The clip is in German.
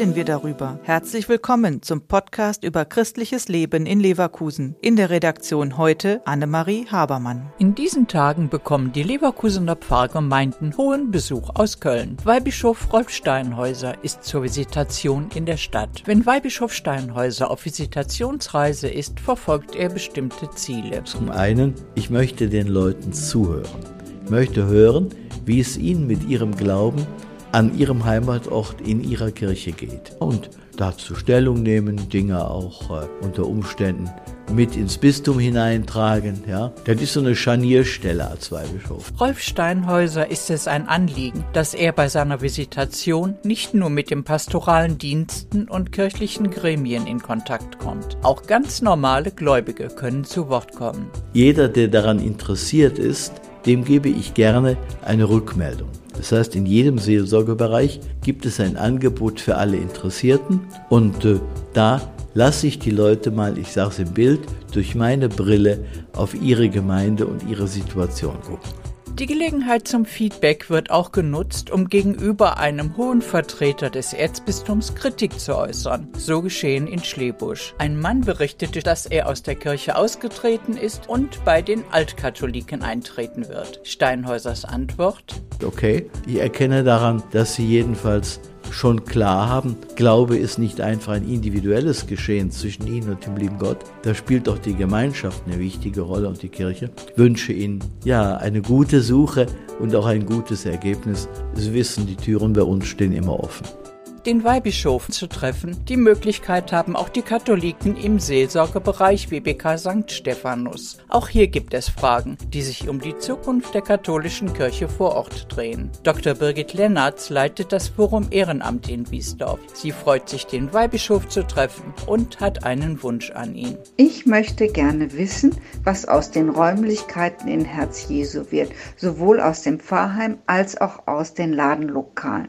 darüber. Herzlich willkommen zum Podcast über christliches Leben in Leverkusen. In der Redaktion heute Annemarie Habermann. In diesen Tagen bekommen die Leverkusener Pfarrgemeinden hohen Besuch aus Köln. Weihbischof Rolf Steinhäuser ist zur Visitation in der Stadt. Wenn Weihbischof Steinhäuser auf Visitationsreise ist, verfolgt er bestimmte Ziele. Zum einen, ich möchte den Leuten zuhören. Ich möchte hören, wie es ihnen mit ihrem Glauben an ihrem Heimatort in ihrer Kirche geht. Und dazu Stellung nehmen, Dinge auch äh, unter Umständen mit ins Bistum hineintragen. Ja? Das ist so eine Scharnierstelle als Weihbischof. Rolf Steinhäuser ist es ein Anliegen, dass er bei seiner Visitation nicht nur mit den pastoralen Diensten und kirchlichen Gremien in Kontakt kommt. Auch ganz normale Gläubige können zu Wort kommen. Jeder, der daran interessiert ist, dem gebe ich gerne eine Rückmeldung. Das heißt, in jedem Seelsorgebereich gibt es ein Angebot für alle Interessierten und äh, da lasse ich die Leute mal, ich sage es im Bild, durch meine Brille auf ihre Gemeinde und ihre Situation gucken. Die Gelegenheit zum Feedback wird auch genutzt, um gegenüber einem hohen Vertreter des Erzbistums Kritik zu äußern. So geschehen in Schlebusch. Ein Mann berichtete, dass er aus der Kirche ausgetreten ist und bei den Altkatholiken eintreten wird. Steinhäusers Antwort? Okay, ich erkenne daran, dass Sie jedenfalls schon klar haben, Glaube ist nicht einfach ein individuelles Geschehen zwischen Ihnen und dem lieben Gott. Da spielt auch die Gemeinschaft eine wichtige Rolle und die Kirche. Ich wünsche Ihnen ja eine gute Suche und auch ein gutes Ergebnis. Sie wissen, die Türen bei uns stehen immer offen den Weihbischof zu treffen. Die Möglichkeit haben auch die Katholiken im Seelsorgebereich WBK St. Stephanus. Auch hier gibt es Fragen, die sich um die Zukunft der katholischen Kirche vor Ort drehen. Dr. Birgit Lennartz leitet das Forum Ehrenamt in Wiesdorf. Sie freut sich, den Weihbischof zu treffen und hat einen Wunsch an ihn. Ich möchte gerne wissen, was aus den Räumlichkeiten in Herz Jesu wird, sowohl aus dem Pfarrheim als auch aus den Ladenlokalen.